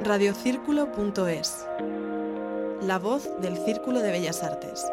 radiocírculo.es. La voz del Círculo de Bellas Artes.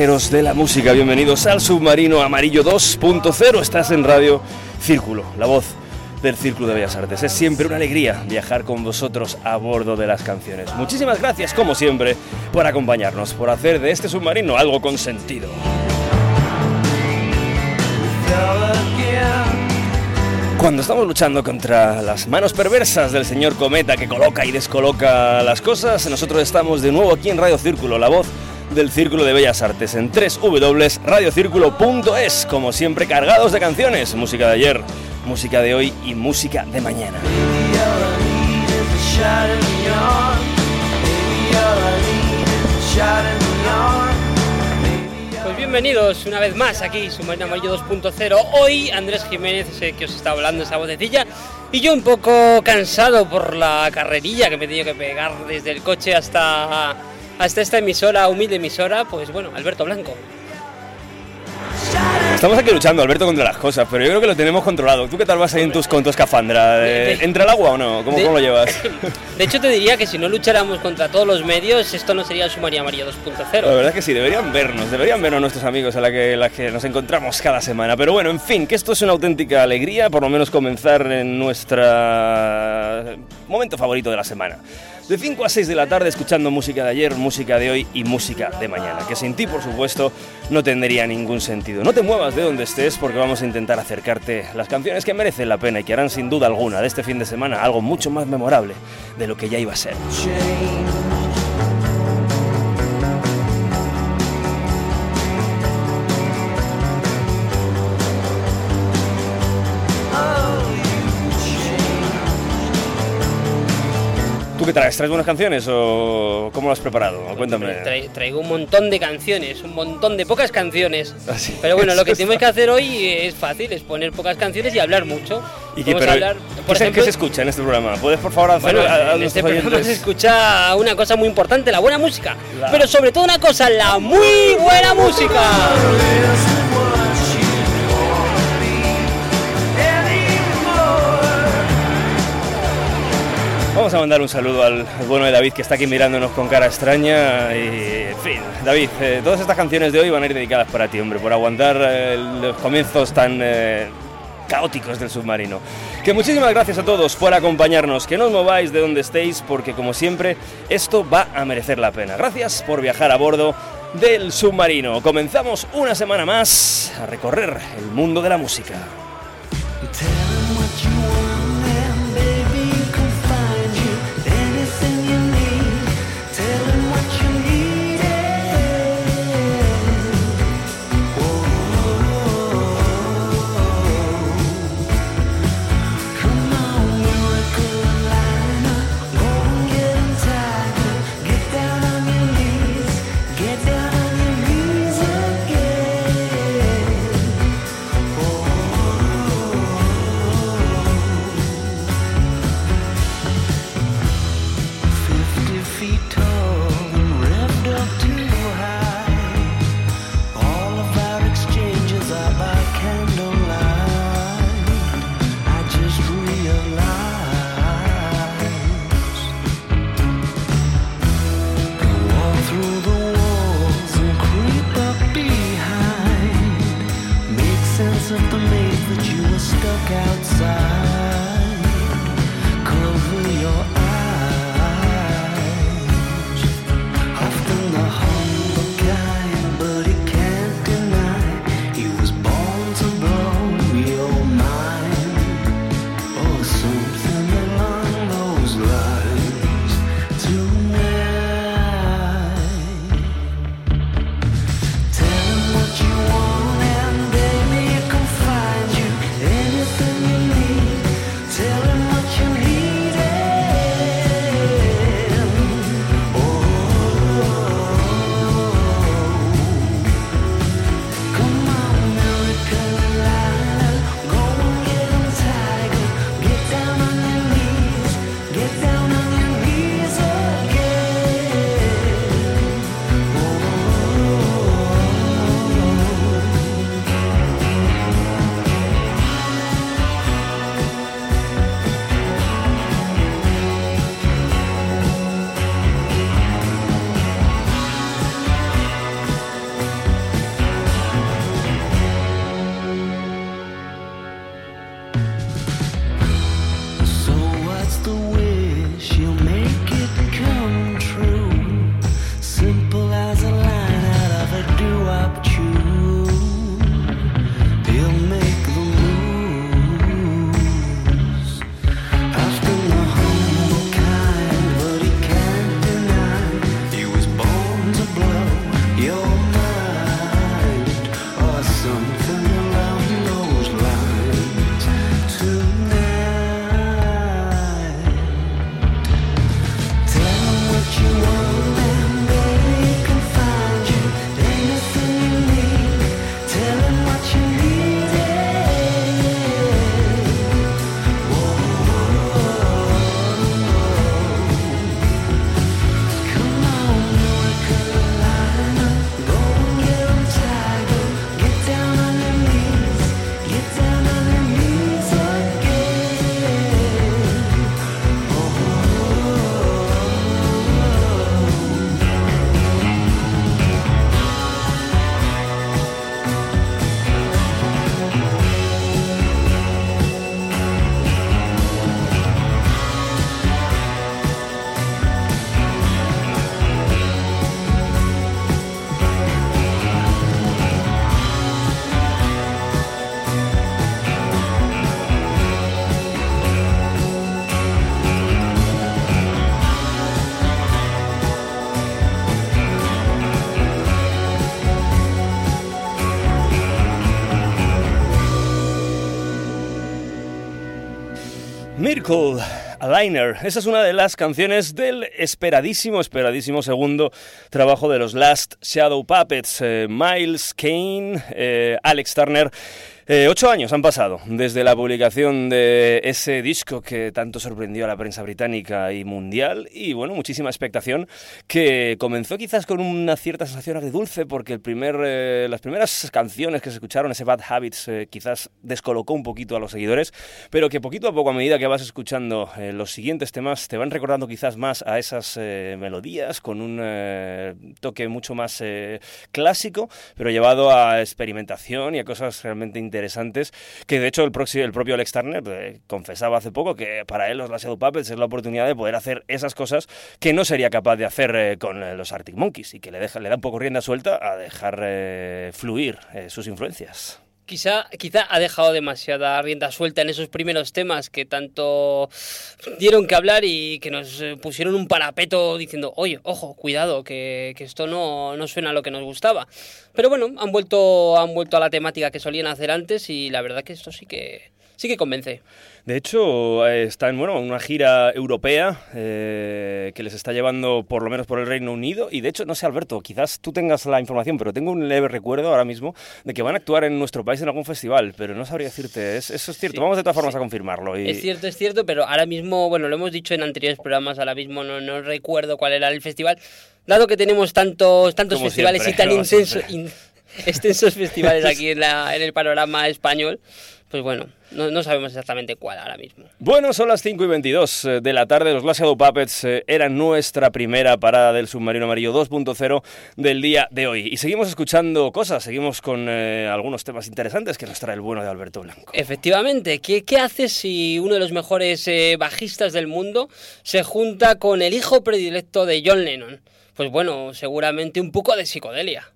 De la música, bienvenidos al submarino amarillo 2.0. Estás en Radio Círculo, la voz del Círculo de Bellas Artes. Es siempre una alegría viajar con vosotros a bordo de las canciones. Muchísimas gracias, como siempre, por acompañarnos, por hacer de este submarino algo con sentido. Cuando estamos luchando contra las manos perversas del señor Cometa que coloca y descoloca las cosas, nosotros estamos de nuevo aquí en Radio Círculo, la voz del Círculo de Bellas Artes en www.radiocírculo.es, como siempre cargados de canciones, música de ayer, música de hoy y música de mañana. Pues bienvenidos una vez más aquí, Submarino Amarillo 2.0. Hoy Andrés Jiménez, ese que os está hablando, esa vocecilla, y yo un poco cansado por la carrerilla que me he tenido que pegar desde el coche hasta hasta esta emisora, humilde emisora, pues bueno, Alberto Blanco. Estamos aquí luchando, Alberto, contra las cosas, pero yo creo que lo tenemos controlado. ¿Tú qué tal vas ahí en tus, con tu escafandra? ¿Entra el agua o no? ¿Cómo, lo llevas? De hecho, te diría que si no lucháramos contra todos los medios, esto no sería el Sumaría María 2.0. La verdad es que sí, deberían vernos, deberían vernos nuestros amigos a la que, la que nos encontramos cada semana. Pero bueno, en fin, que esto es una auténtica alegría, por lo menos comenzar en nuestro momento favorito de la semana de 5 a 6 de la tarde escuchando música de ayer, música de hoy y música de mañana, que sin ti, por supuesto, no tendría ningún sentido. No te muevas de donde estés porque vamos a intentar acercarte las canciones que merecen la pena y que harán sin duda alguna de este fin de semana algo mucho más memorable de lo que ya iba a ser. Qué traes? ¿Traes buenas canciones o cómo lo has preparado? Cuéntame. traigo un montón de canciones, un montón de pocas canciones. Así Pero bueno, lo que tenemos que hacer hoy es fácil, es poner pocas canciones y hablar mucho. ¿Y qué, pero, hablar, ¿qué por se- ejemplo, qué se escucha en este programa? ¿Puedes, por favor, hacer Bueno, a, a en este programa se escucha una cosa muy importante, la buena música. La- Pero sobre todo una cosa, la muy buena música. Vamos a mandar un saludo al, bueno de David que está aquí mirándonos con cara extraña y, en fin, David, eh, todas estas canciones de hoy van a ir dedicadas para ti, hombre, por aguantar eh, los comienzos tan eh, caóticos del submarino. Que muchísimas gracias a todos por acompañarnos, que no os mováis de donde estéis porque como siempre esto va a merecer la pena. Gracias por viajar a bordo del submarino. Comenzamos una semana más a recorrer el mundo de la música. Esa es una de las canciones del esperadísimo, esperadísimo segundo trabajo de los Last Shadow Puppets. Eh, Miles Kane, eh, Alex Turner. Eh, ocho años han pasado desde la publicación de ese disco que tanto sorprendió a la prensa británica y mundial. Y bueno, muchísima expectación que comenzó quizás con una cierta sensación agridulce porque el primer, eh, las primeras canciones que se escucharon, ese Bad Habits, eh, quizás descolocó un poquito a los seguidores, pero que poquito a poco a medida que vas escuchando eh, los siguientes temas te van recordando quizás más a esas eh, melodías con un eh, toque mucho más clásico, pero llevado a experimentación y a cosas realmente interesantes, que de hecho el, proxi- el propio Alex Turner eh, confesaba hace poco que para él los Last Shadow Puppets es la oportunidad de poder hacer esas cosas que no sería capaz de hacer eh, con eh, los Arctic Monkeys y que le, deja, le da un poco rienda suelta a dejar fluir sus influencias. Quizá, quizá ha dejado demasiada rienda suelta en esos primeros temas que tanto dieron que hablar y que nos eh, pusieron un parapeto diciendo, oye, ojo, cuidado, que, que esto no, no suena a lo que nos gustaba. Pero bueno, han vuelto, han vuelto a la temática que solían hacer antes y la verdad que esto sí que, sí que convence. De hecho, eh, están bueno, en una gira europea eh, que les está llevando por lo menos por el Reino Unido. Y de hecho, no sé, Alberto, quizás tú tengas la información, pero tengo un leve recuerdo ahora mismo de que van a actuar en nuestro país en algún festival, pero no sabría decirte. Es- eso es cierto. Sí, Vamos de todas formas sí. a confirmarlo. Y... Es cierto, es cierto, pero ahora mismo, bueno, lo hemos dicho en anteriores programas, ahora mismo no, no recuerdo cuál era el festival. Dado que tenemos tantos, tantos Como festivales siempre, y tan como intenso- siempre. in- extensos festivales aquí en, la- en el panorama español, pues bueno, no, no sabemos exactamente cuál ahora mismo. Bueno, son las 5 y 22 eh, de la tarde. Los Glass Shadow Puppets eh, eran nuestra primera parada del submarino amarillo 2.0 del día de hoy. Y seguimos escuchando cosas, seguimos con eh, algunos temas interesantes que nos trae el bueno de Alberto Blanco. Efectivamente, ¿qué, qué haces si uno de los mejores eh, bajistas del mundo se junta con el hijo predilecto de John Lennon? Pues bueno, seguramente un poco de psicodelia.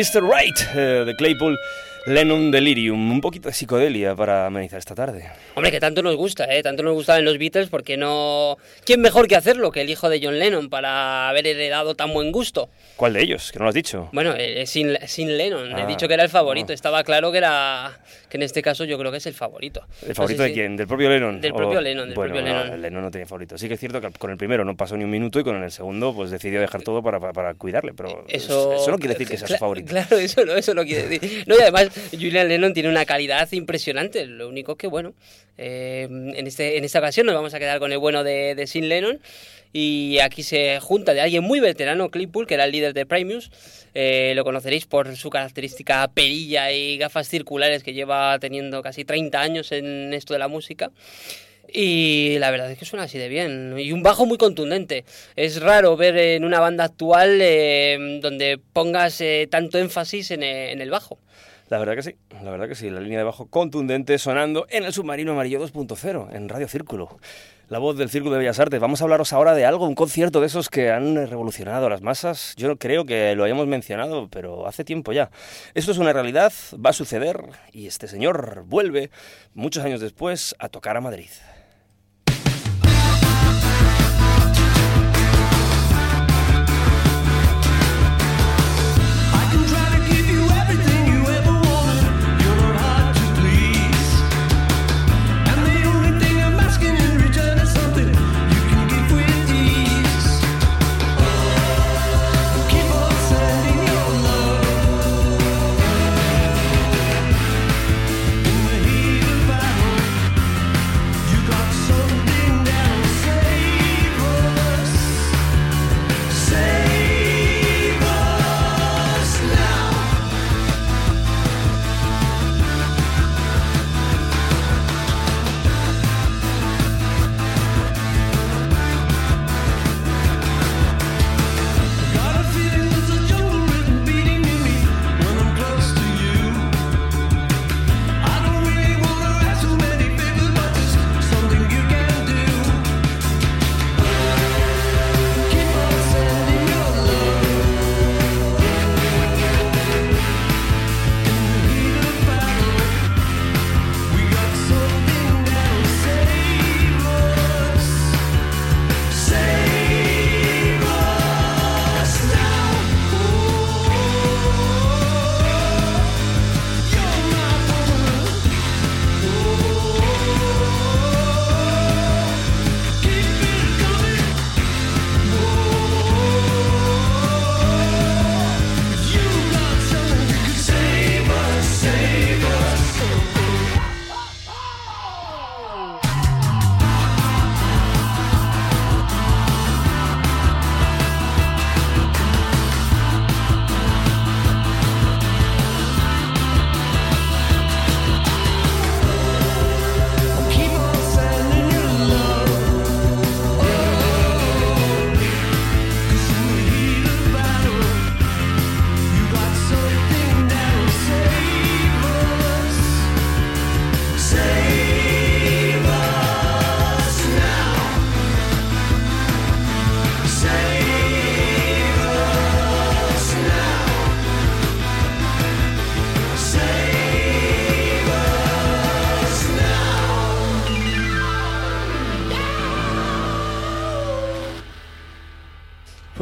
Mr. Right, uh, de Claypool, Lennon Delirium. Un poquito de psicodelia para amenizar esta tarde. Hombre, que tanto nos gusta, ¿eh? Tanto nos gustaban los Beatles porque no... ¿Quién mejor que hacerlo que el hijo de John Lennon para haber heredado tan buen gusto? ¿Cuál de ellos? Que no lo has dicho. Bueno, eh, sin, sin Lennon. He Ah, dicho que era el favorito. ah. Estaba claro que era... Que en este caso yo creo que es el favorito. ¿El No favorito sé de si- quién? ¿Del propio Lennon? Del propio Lennon, del bueno, propio no, Lennon. Lennon no tenía favorito. Sí que es cierto que con el primero no pasó ni un minuto y con el segundo pues decidió dejar todo para, para, para cuidarle, pero Eso, eso no quiere decir que sea su favorito. Claro, eso no, eso no quiere decir. No, y además, Julian Lennon tiene una calidad impresionante. Lo único que, bueno, eh, en, este, en esta ocasión nos vamos a quedar con el bueno de, de Sin Lennon. Y aquí se junta de alguien muy veterano, Claypool, que era el líder de Primus. Eh, lo conoceréis por su característica perilla y gafas circulares que lleva teniendo casi 30 años en esto de la música. Y la verdad es que suena así de bien. Y un bajo muy contundente. Es raro ver en una banda actual eh, donde pongas eh, tanto énfasis en, eh, en el bajo. La verdad que sí, la verdad que sí. La línea de bajo contundente sonando en el submarino amarillo 2.0, en Radio Círculo. La voz del Círculo de Bellas Artes. Vamos a hablaros ahora de algo, un concierto de esos que han revolucionado las masas. Yo creo que lo hayamos mencionado, pero hace tiempo ya. Esto es una realidad, va a suceder y este señor vuelve muchos años después a tocar a Madrid.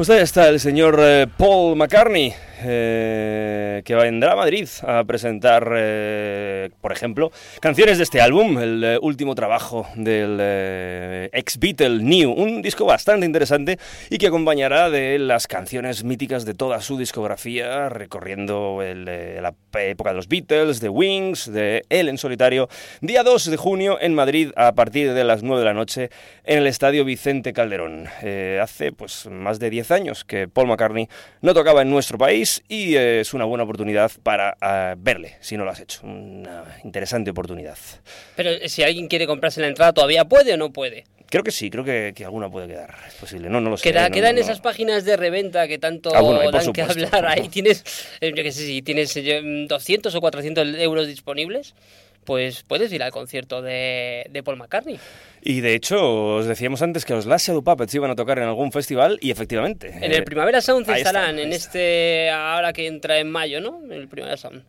Pues está el señor eh, Paul McCartney, eh, que vendrá a Madrid a presentar, eh, por ejemplo, canciones de este álbum, el eh, último trabajo del eh, ex Beatle New, un disco bastante interesante y que acompañará de las canciones míticas de toda su discografía, recorriendo el, eh, la época de los Beatles, de Wings, de él en solitario, día 2 de junio en Madrid a partir de las 9 de la noche en el Estadio Vicente Calderón. Eh, hace pues más de 10 años que Paul McCartney no tocaba en nuestro país y eh, es una buena oportunidad para verle, si no lo has hecho. Una interesante oportunidad. Pero eh, si alguien quiere comprarse la entrada, ¿todavía puede o no puede? Creo que sí, creo que, que alguna puede quedar. Es posible, no, no lo sé. Queda, no, queda en no. esas páginas de reventa que tanto Ah, bueno, dan que hablar. Ahí tienes, eh, yo qué sé, si tienes eh, 200 o 400 euros disponibles, pues puedes ir al concierto de, de Paul McCartney. Y de hecho, os decíamos antes que los Last Shadow Puppets iban a tocar en algún festival y efectivamente. En el Primavera Sound se ahí está, estarán, en está. este, ahora que entra en mayo, ¿no? En el Primavera Sound.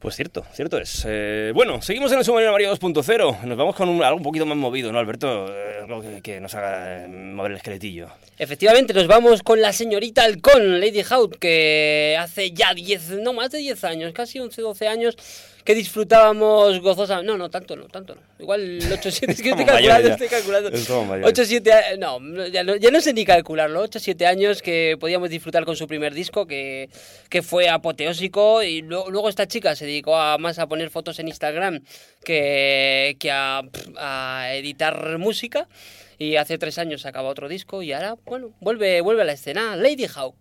Pues cierto, cierto es. Eh, bueno, seguimos en el Submarino Mario 2.0. Nos vamos con un- algo un poquito más movido, ¿no, Alberto? Eh, algo que, que nos haga eh, mover el esqueletillo. Efectivamente, nos vamos con la señorita Halcón, Lady Hout, que hace ya 10, no más de 10 años, casi 11, 12 años, que disfrutábamos gozosa. No, no, tanto no, tanto no. Igual 8, 7, es que estoy calculando, estoy calculando. Estamos mayores. 8, 7, no, ya no, ya no sé ni calcularlo. 8, 7 años que podíamos disfrutar con su primer disco, que, que fue apoteósico, y lo- luego esta chica se dedicó a, más a poner fotos en Instagram que, que a, a editar música. Y hace tres años sacaba otro disco y ahora, bueno, vuelve, vuelve a la escena. Lady Hawk.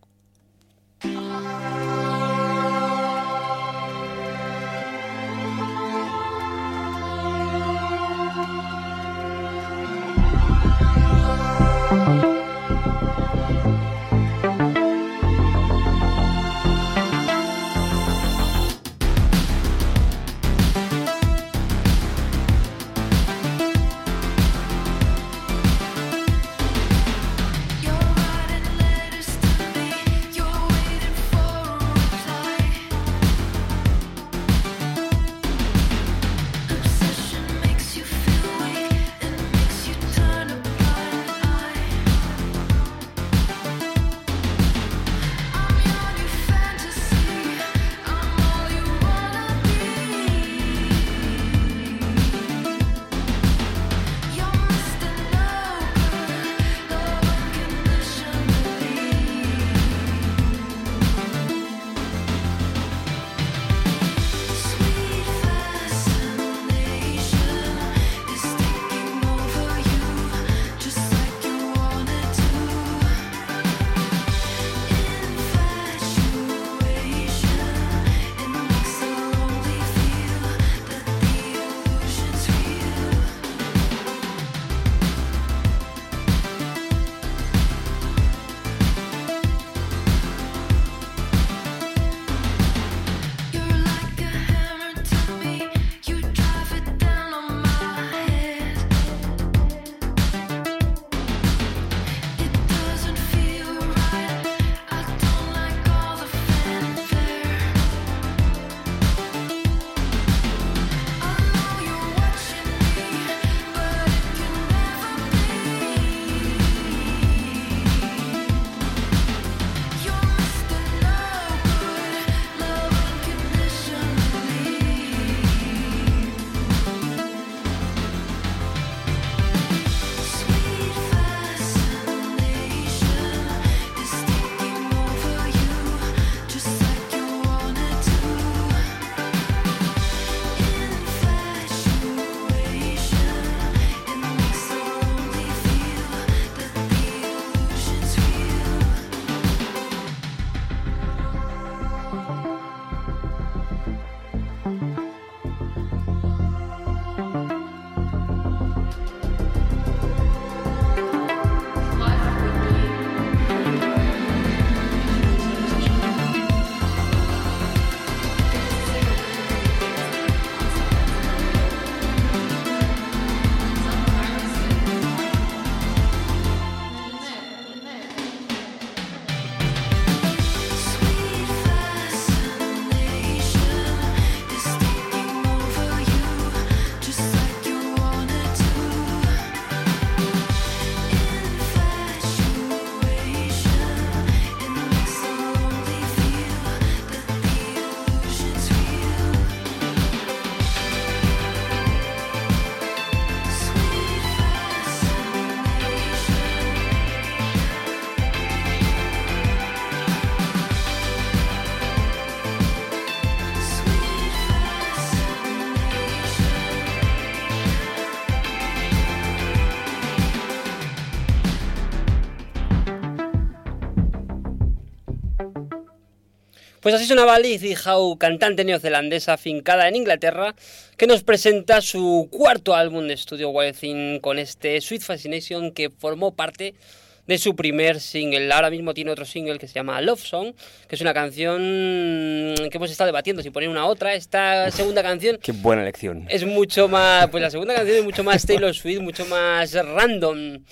Pues así sonaba Lizzie Howe, cantante neozelandesa afincada en Inglaterra, que nos presenta su cuarto álbum de estudio Wild Thing con este Sweet Fascination que formó parte de su primer single. Ahora mismo tiene otro single que se llama Love Song, que es una canción que hemos estado debatiendo si poner una otra. Esta segunda canción Qué buena elección. es mucho más, pues la segunda canción es mucho más Taylor Swift, mucho más random.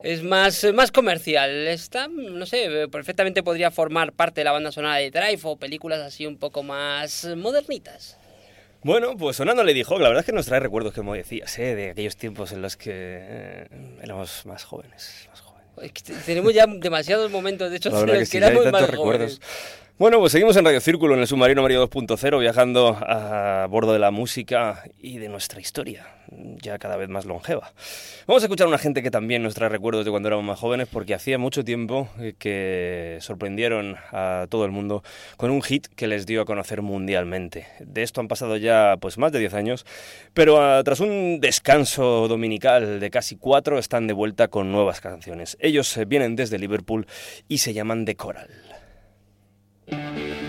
Es más, más comercial. Esta, no sé, perfectamente podría formar parte de la banda sonora de Drive o películas así un poco más modernitas. Bueno, pues sonando Lady Hawk, la verdad es que nos trae recuerdos, como decías, ¿eh? de aquellos tiempos en los que eh, éramos más jóvenes. Más jóvenes. Es que te- tenemos ya demasiados momentos, de hecho, en los que que sí, éramos más recuerdos. Bueno, pues seguimos en Radio Círculo, en el submarino Mario 2.0, viajando a bordo de la música y de nuestra historia, ya cada vez más longeva. Vamos a escuchar a una gente que también nos trae recuerdos de cuando éramos más jóvenes, porque hacía mucho tiempo eh, que sorprendieron a todo el mundo con un hit que les dio a conocer mundialmente. De esto han pasado ya pues más de 10 años, pero ah, tras un descanso dominical de casi cuatro, están de vuelta con nuevas canciones. Ellos eh, vienen desde Liverpool y se llaman The Coral. thank you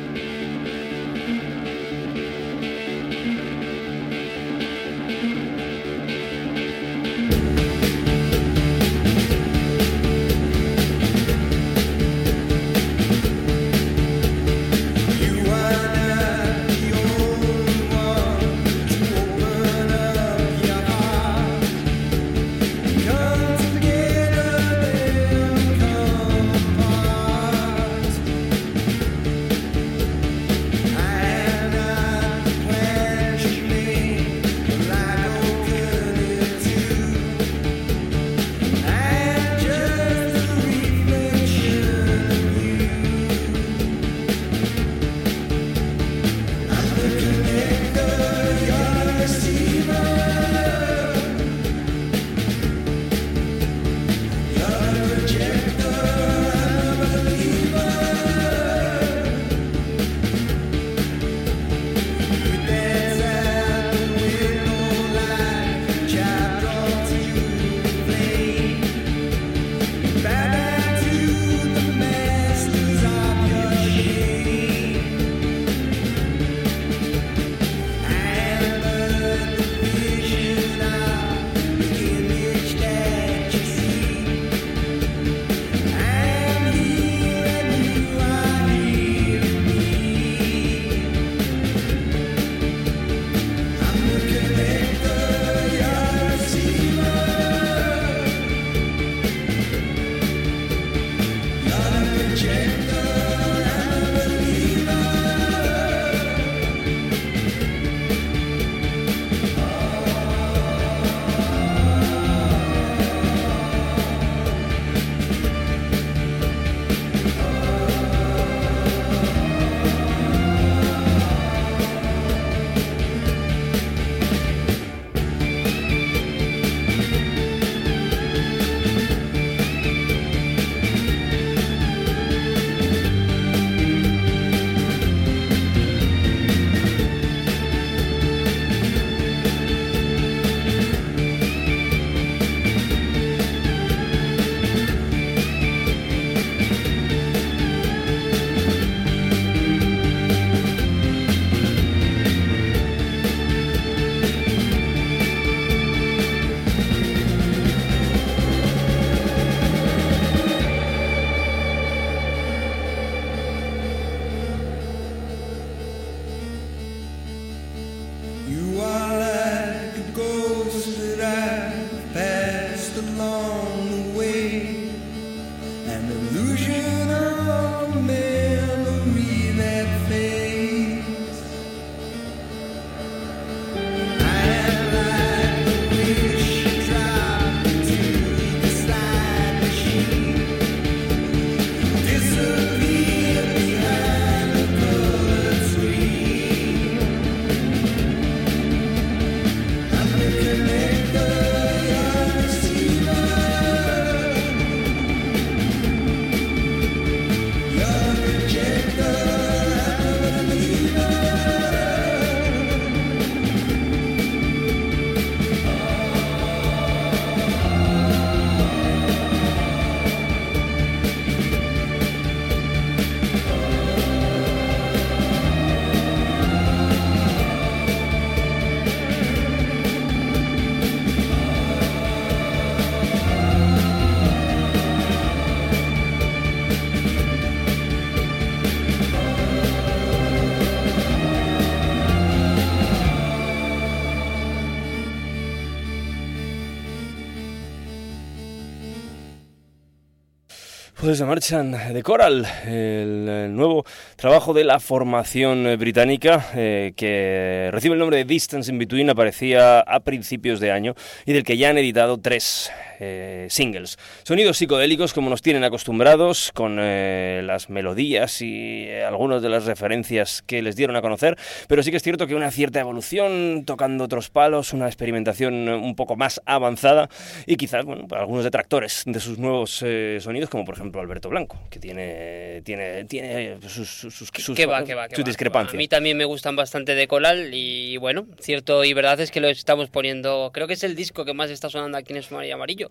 Pues se marchan de Coral, el, nuevo trabajo de la formación británica eh, que recibe el nombre de Distance in Between, aparecía a principios de año y del que ya han editado tres eh, singles. Sonidos psicodélicos como nos tienen acostumbrados, con eh, las melodías y eh, algunas de las referencias que les dieron a conocer, pero sí que es cierto que una cierta evolución, tocando otros palos, una experimentación un poco más avanzada y quizás, bueno, algunos detractores de sus nuevos eh, sonidos, como por ejemplo Alberto Blanco, que tiene, tiene, tiene sus, sus, sus, sus- va, que va, que sus va. discrepancias. A mí también me gustan bastante de Colal y bueno, cierto y verdad es que lo estamos poniendo, creo que es el disco que más está sonando aquí en Sumario Amarillo.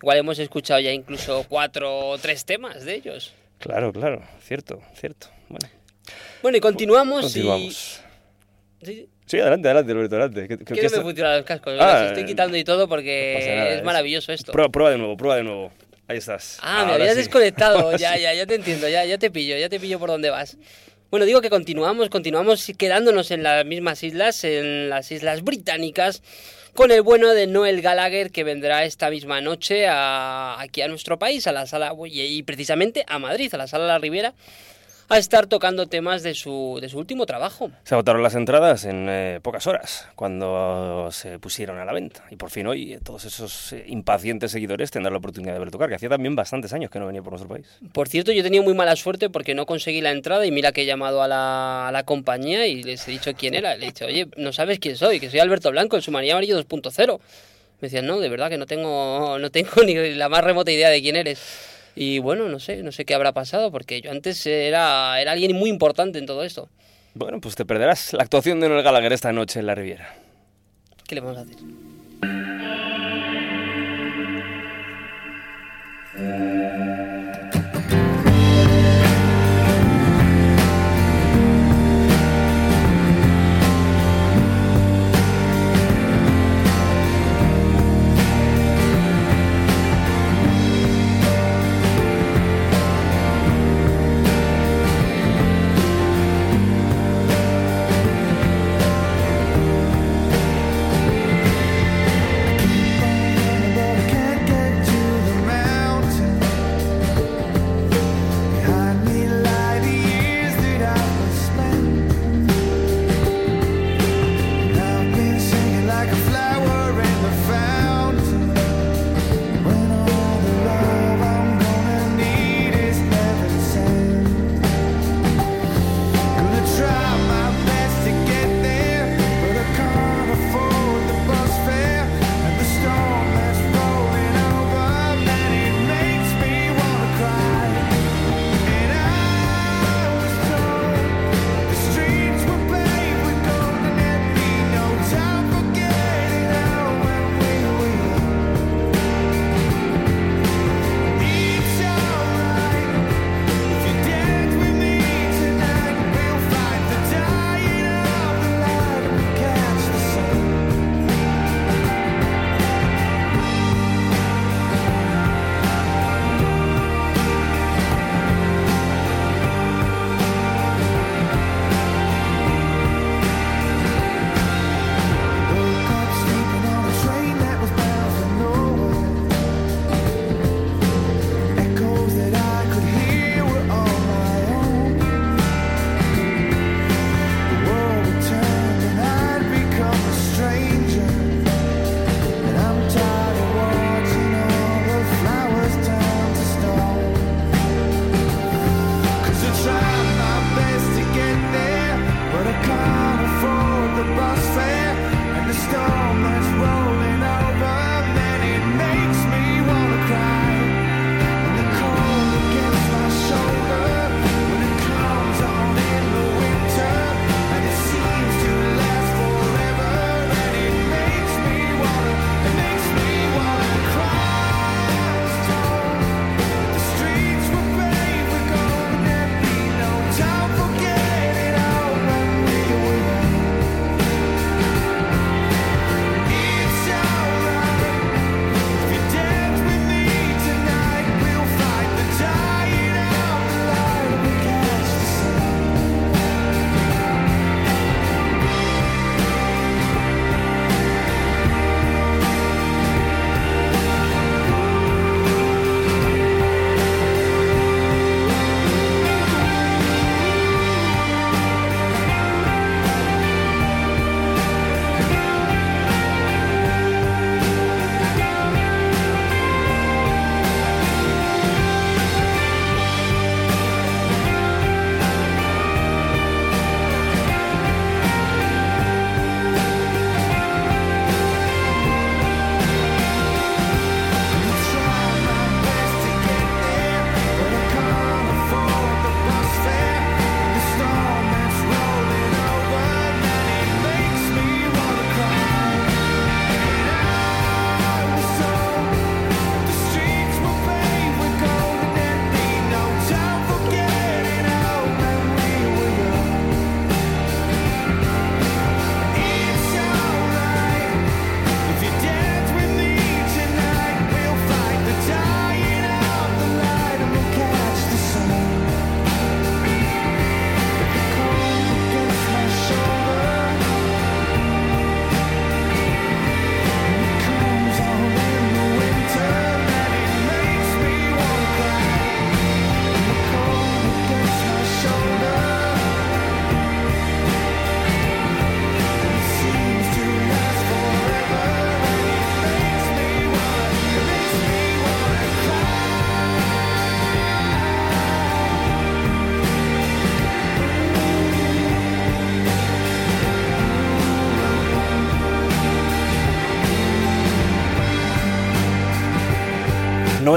Igual hemos escuchado ya incluso cuatro o tres temas de ellos. Claro, claro, cierto, cierto. Bueno, Bueno, y continuamos, continuamos. y... Sí, Sí, adelante, adelante, Alberto, adelante. ¿Qué- qué- que qué no me funcionan los cascos, Ah, los estoy quitando y todo no porque nada, es maravilloso esto. Prueba, prueba de nuevo, prueba de nuevo. Ahí estás. Ah, me Ahora habías sí. desconectado. Ahora ya, sí. ya, ya te entiendo, ya, ya te pillo, ya te pillo por dónde vas. Bueno, digo que continuamos, continuamos quedándonos en las mismas islas, en las islas británicas, con el bueno de Noel Gallagher que vendrá esta misma noche a- aquí a nuestro país, a la sala, y, y precisamente a Madrid, a la sala La Ribera, a estar tocando temas de su, de su último trabajo. Se agotaron las entradas en eh, pocas horas cuando se pusieron a la venta. Y por fin hoy eh, todos esos eh, impacientes seguidores tendrán la oportunidad de ver tocar, que hacía también bastantes años que no venía por nuestro país. Por cierto, yo he tenido muy mala suerte porque no conseguí la entrada y mira que he llamado a la, a la compañía y les he dicho quién era. Le he dicho, oye, no sabes quién soy, que soy Alberto Blanco, el Sumaría Amarillo 2.0. Me decían, no, de verdad que no tengo, no tengo ni la más remota idea de quién eres. Y bueno, no sé, no sé qué habrá pasado porque yo antes era, era alguien muy importante en todo esto. Bueno, pues te perderás la actuación de Noel Gallagher esta noche en la Riviera. ¿Qué le vamos a hacer?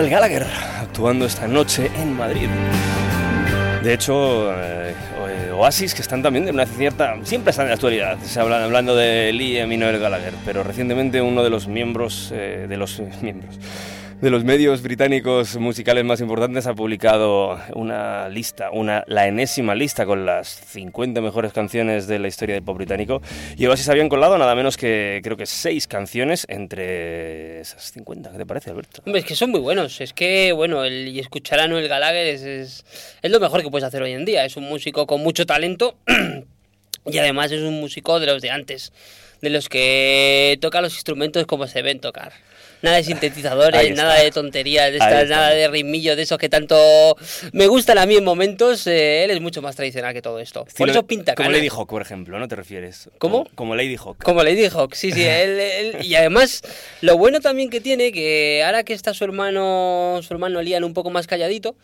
Noel Gallagher actuando esta noche en Madrid. De hecho, eh, Oasis, que están también de una cierta. siempre están en la actualidad. Se hablan hablando de Liam y Noel Gallagher, pero recientemente uno de los miembros. eh, de los miembros. De los medios británicos musicales más importantes ha publicado una lista, una, la enésima lista con las 50 mejores canciones de la historia del pop británico. Y Oasis habían colado nada menos que creo que seis canciones entre esas 50. ¿Qué te parece, Alberto? Es que son muy buenos. Es que, bueno, el, y escuchar a Noel Gallagher es, es, es lo mejor que puedes hacer hoy en día. Es un músico con mucho talento y además es un músico de los de antes, de los que toca los instrumentos como se ven tocar. Nada de sintetizadores, nada de tonterías, de estas, nada de ritmillos de esos que tanto me gustan a mí en momentos. eh, él es mucho más tradicional que todo esto. Por Estilo- eso pinta Como. Lady Hawk, por ejemplo, ¿no te refieres? ¿Cómo? Como, Lady Hawk. Como Lady Hawk, sí, sí. él- él- y además, lo bueno también que tiene, que ahora que está su hermano, su hermano Liam un poco más calladito,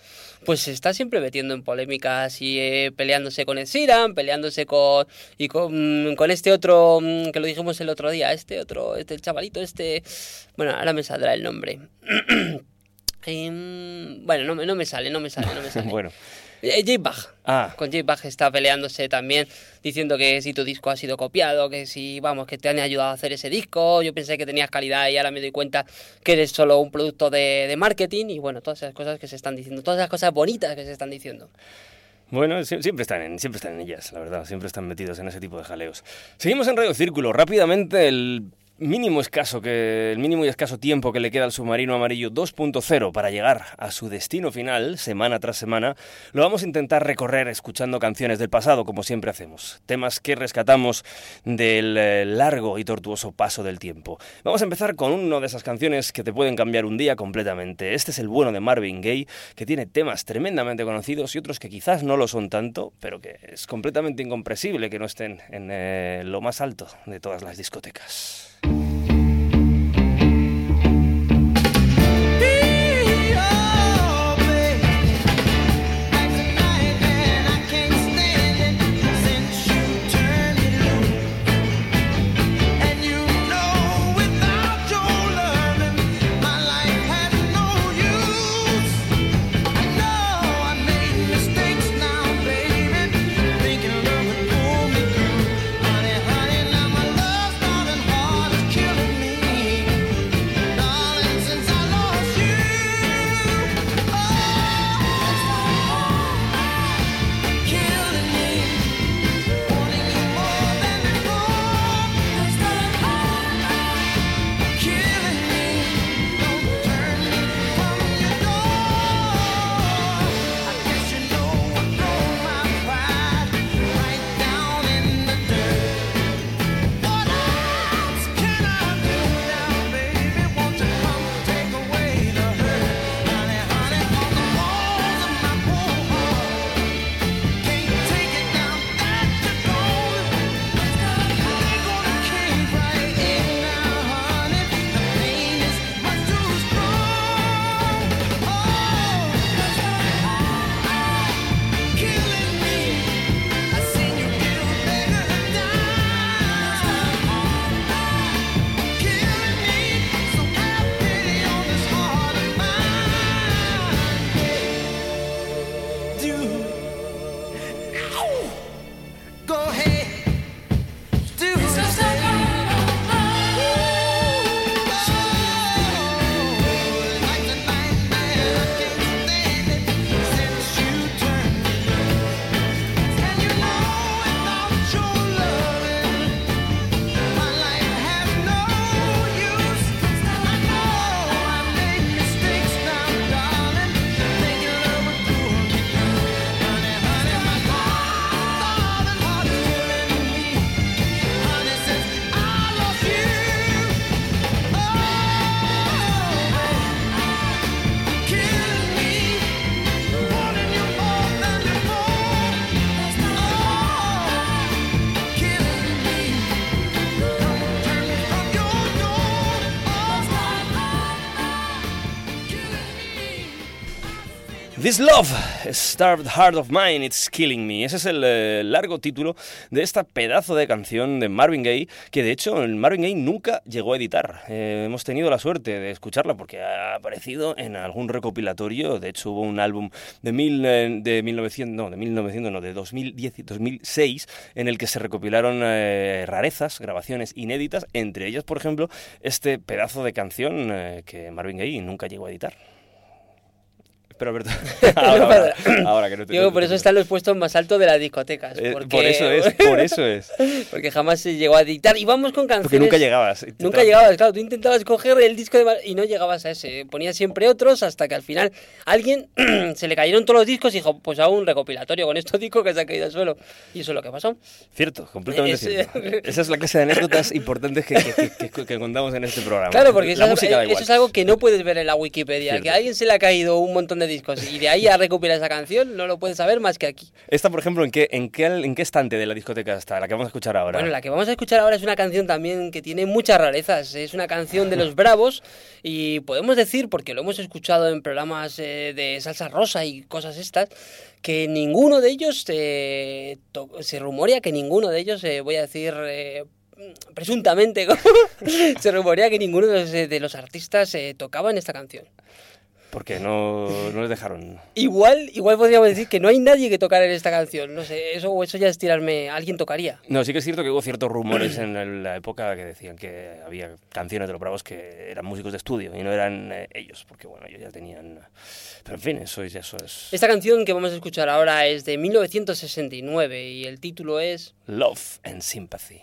pues se está siempre metiendo en polémicas y eh, peleándose con Ed Sheeran, peleándose con, y con, con este otro, mm, que lo dijimos el otro día, este otro, este el chavalito, este... Bueno, ahora me saldrá el nombre. Em, bueno, no, no me sale, no me sale, no me sale. bueno. Eh, J Bag. Ah. Con J Bag está peleándose también, diciendo que si tu disco ha sido copiado, que si, vamos, que te han ayudado a hacer ese disco, yo pensé que tenías calidad y ahora me doy cuenta que eres solo un producto de, de marketing y bueno, todas esas cosas que se están diciendo, todas esas cosas bonitas que se están diciendo. Bueno, sie- siempre están, en, siempre están en ellas, la verdad. Siempre están metidos en ese tipo de jaleos. Seguimos en Radio Círculo. Rápidamente, el mínimo escaso que el mínimo y escaso tiempo que le queda al submarino amarillo 2.0 para llegar a su destino final semana tras semana lo vamos a intentar recorrer escuchando canciones del pasado como siempre hacemos. Temas que rescatamos del eh, largo y tortuoso paso del tiempo. Vamos a empezar con una de esas canciones que te pueden cambiar un día completamente. Este es el bueno de Marvin Gaye que tiene temas tremendamente conocidos y otros que quizás no lo son tanto pero que es completamente incomprensible que no estén en eh, lo más alto de todas las discotecas This Love, Starved Heart of Mine, It's Killing Me. Ese es el eh, largo título de esta pedazo de canción de Marvin Gaye, que de hecho el Marvin Gaye nunca llegó a editar. Eh, hemos tenido la suerte de escucharla porque ha aparecido en algún recopilatorio. De hecho hubo un álbum de, mil, eh, de 1900, no, de 1900, no, de 2010 y 2006, en el que se recopilaron rarezas, grabaciones inéditas, entre ellas, por ejemplo, este pedazo de canción que Marvin Gaye nunca llegó a editar. Espera, Alberto. ahora, ahora, ahora que no te Digo, por eso están los puestos más altos de las discotecas. Eh, por eso es, por eso es. porque jamás se llegó a dictar. Y vamos con canciones. Porque nunca llegabas. Nunca llegabas, claro, tú intentabas coger el disco de y no llegabas a ese, ponías siempre otros hasta que al final alguien se le cayeron todos los discos y dijo, pues hago un recopilatorio con estos discos que se han caído al suelo. Y eso es lo que pasó. Cierto, completamente Es- cierto. Esa es la clase de anécdotas importantes que, que- que- que- que contamos en este programa. Claro, porque la eso, música da eso igual. es algo que no puedes ver en la Wikipedia. Cierto. Que a alguien se le ha caído un montón de discos y de ahí a recopilar esa canción, no lo puedes saber más que aquí. Esta, por ejemplo, ¿en qué, en, qué, ¿en qué estante de la discoteca está? La que vamos a escuchar ahora. Bueno, la que vamos a escuchar ahora es una canción también que tiene muchas rarezas. Es una canción de los Bravos y podemos decir, porque lo hemos escuchado en programas eh, de salsa rosa y cosas estas, que ninguno de ellos, eh, se rumorea que ninguno de ellos, eh, voy a decir... eh, presuntamente se rumorea que ninguno de los, de los artistas eh, tocaba en esta canción. Porque no, no les dejaron. Igual, igual podríamos decir que no hay nadie que tocara en esta canción. No sé, eso o eso ya es tirarme. Alguien tocaría. No, sí que es cierto que hubo ciertos rumores en la época que decían que había canciones de los bravos que eran músicos de estudio y no eran eh, ellos, porque bueno, ellos ya tenían... Pero en fin, eso, es- eso es... Esta canción que vamos a escuchar ahora es de 1969 y el título es Love and Sympathy.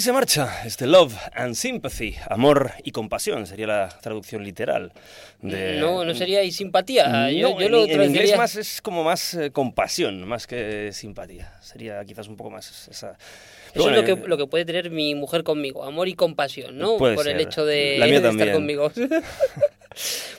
Así se marcha este Love and Sympathy, amor y compasión, sería la traducción literal. De... No, no sería y simpatía. Yo, No, yo en, lo en inglés traduciría- más es como más eh, compasión, más que simpatía. Sería quizás un poco más esa... Eso bueno, es lo eh, que, lo que puede tener mi mujer conmigo, amor y compasión, ¿no? Por el ser. hecho de, La mía de estar conmigo.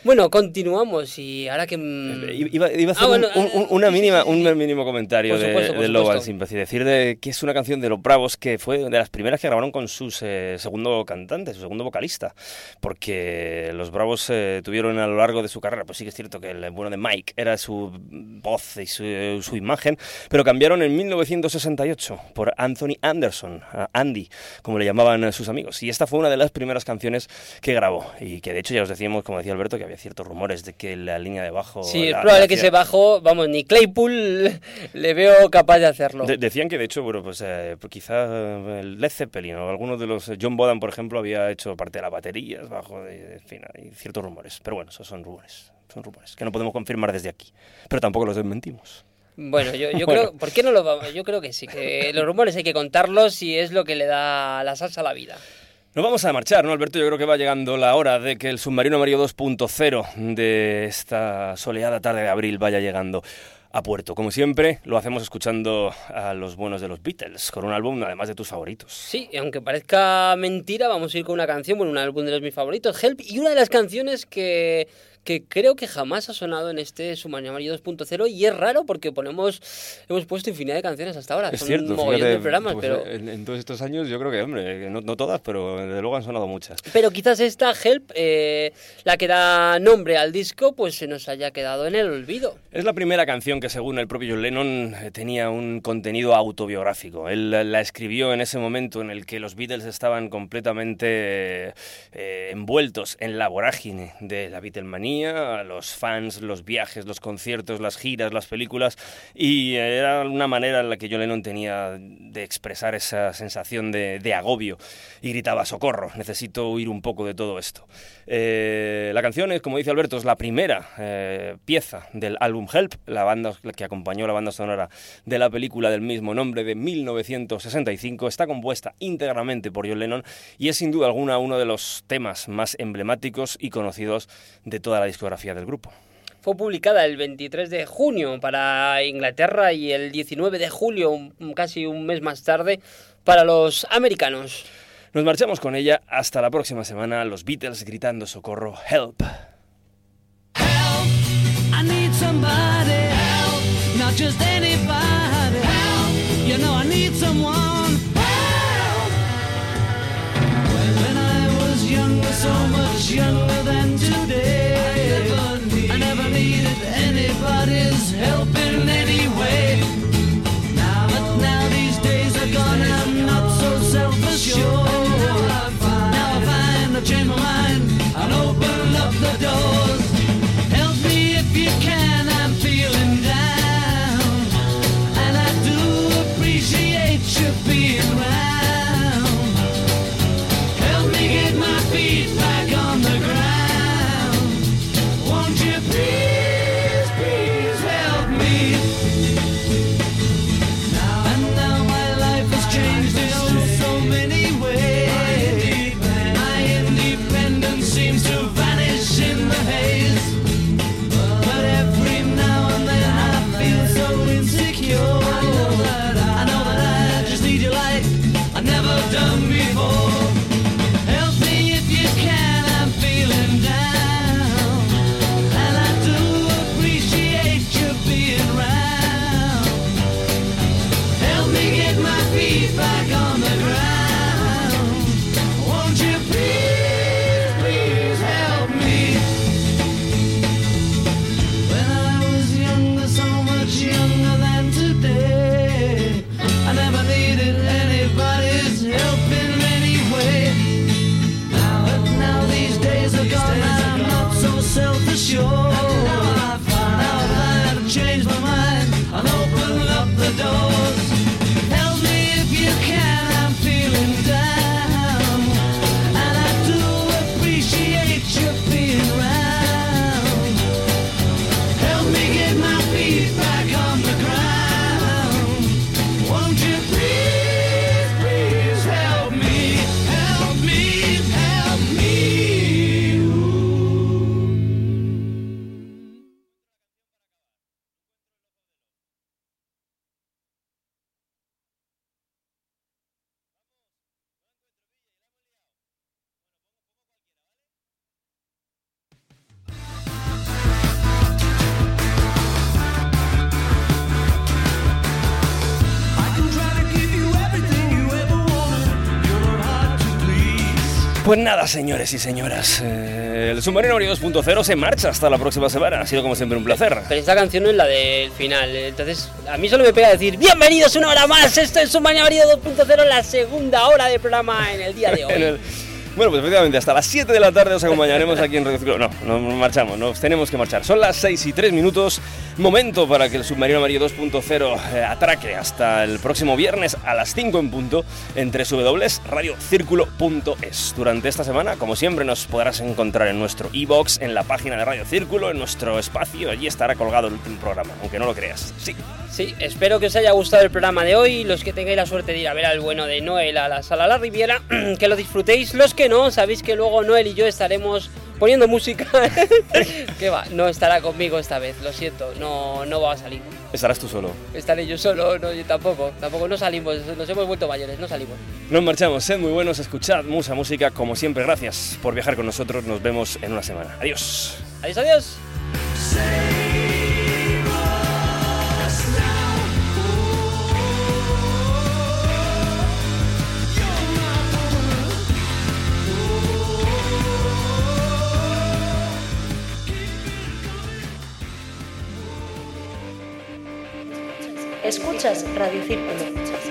Bueno, continuamos y ahora que... mm, Iba, iba a hacer Ah, bueno, un, un- un- una mínima, un mínimo comentario Por de, supuesto, por de supuesto. and Sympathy. Decir de, que es una canción de Los Bravos que fue de las primeras que grabaron con su segundo cantante, su segundo vocalista. Porque Los Bravos eh, tuvieron a lo largo de su carrera, pues sí que es cierto que el bueno de Mike era su voz y su, su imagen, pero cambiaron en 1968 por Anthony Anderson, a Andy, como le llamaban eh, sus amigos. Y esta fue una de las primeras canciones que grabó. Y que de hecho ya os decíamos, como decía Alberto, que había ciertos rumores de que la línea de bajo... Sí, es probable que hacía- se bajó, vamos, ni Claypool le veo capaz de hacerlo. de- decían que de hecho, bueno, pues eh, pues quizá eh, el Led Zeppelin o algunos de los John Bodan, por ejemplo, había hecho parte de las baterías bajo, de, en fin, hay ciertos rumores. Pero bueno, esos son rumores, son rumores que no podemos confirmar desde aquí, pero tampoco los desmentimos. Bueno, yo, yo Bueno. creo, ¿por qué no lo vamos? Yo creo que sí, que los rumores hay que contarlos y es lo que le da la salsa a la vida. Nos vamos a marchar, ¿no, Alberto? Yo creo que va llegando la hora de que el submarino amarillo 2.0 de esta soleada tarde de abril vaya llegando a puerto. Como siempre, lo hacemos escuchando a los buenos de los Beatles, con un álbum además de tus favoritos. Sí, y aunque parezca mentira, vamos a ir con una canción, bueno, un álbum de los mis favoritos, Help, y una de las canciones que, que creo que jamás ha sonado en este Amarillo 2.0 y es raro porque ponemos hemos puesto infinidad de canciones hasta ahora, Es son cierto, un mogollón fíjate, de programas, pues, pero... en, en todos estos años yo creo que, hombre, no, no todas, pero desde luego han sonado muchas. Pero quizás esta Help, eh, la que da nombre al disco, pues se nos haya quedado en el olvido. Es la primera canción que, según el propio John Lennon, eh, tenía un contenido autobiográfico. Él la- la escribió en ese momento en el que los Beatles estaban completamente eh, envueltos en la vorágine de la Beatlemanía, los fans, los viajes, los conciertos, las giras, las películas, y era una manera en la que John Lennon tenía de expresar esa sensación de, de agobio y gritaba, socorro, necesito huir un poco de todo esto. Eh, la canción, es, como dice Alberto, es la primera eh, pieza del álbum Help, la banda que acompañó la banda sonora de la película del mismo nombre de 1965. Está compuesta íntegramente por John Lennon y es sin duda alguna uno de los temas más emblemáticos y conocidos de toda la discografía del grupo. Fue publicada el 23 de junio para Inglaterra y el 19 de julio, casi un mes más tarde, para los americanos. Nos marchamos con ella hasta la próxima semana, los Beatles gritando socorro, help. I need somebody help, not just anybody help. You know I need someone help. When I was younger, so much younger than today, Pues nada, señores y señoras, eh, el submarino Mario 2.0 se marcha hasta la próxima semana. Ha sido como siempre un placer. Pero esta canción no es la del final, entonces a mí solo me pega decir Bienvenidos una hora más, esto es Submarino Mario 2.0, la segunda hora de programa en el día de hoy. Bueno, pues efectivamente, hasta las 7 de la tarde os acompañaremos aquí en Radio Ciclo. No, no nos marchamos, nos tenemos que marchar. Son las 6 y 3 minutos. Momento para que el submarino Mario 2.0 eh, atraque hasta el próximo viernes a las 5 en punto en www.radiocírculo.es. Durante esta semana, como siempre, nos podrás encontrar en nuestro e-box, en la página de Radio Círculo, en nuestro espacio. Allí estará colgado el último programa, aunque no lo creas. Sí. Sí, espero que os haya gustado el programa de hoy. Los que tengáis la suerte de ir a ver al bueno de Noel a la sala La Riviera, que lo disfrutéis. Los que no, sabéis que luego Noel y yo estaremos poniendo música. que va, no estará conmigo esta vez, lo siento, no, no va a salir. Estarás tú solo. Estaré yo solo, no, yo tampoco, tampoco no salimos, nos hemos vuelto mayores, no salimos. Nos marchamos, sed muy buenos, escuchad mucha música, como siempre, gracias por viajar con nosotros, nos vemos en una semana. Adiós. Adiós, adiós. Escuchas Radio Círculo.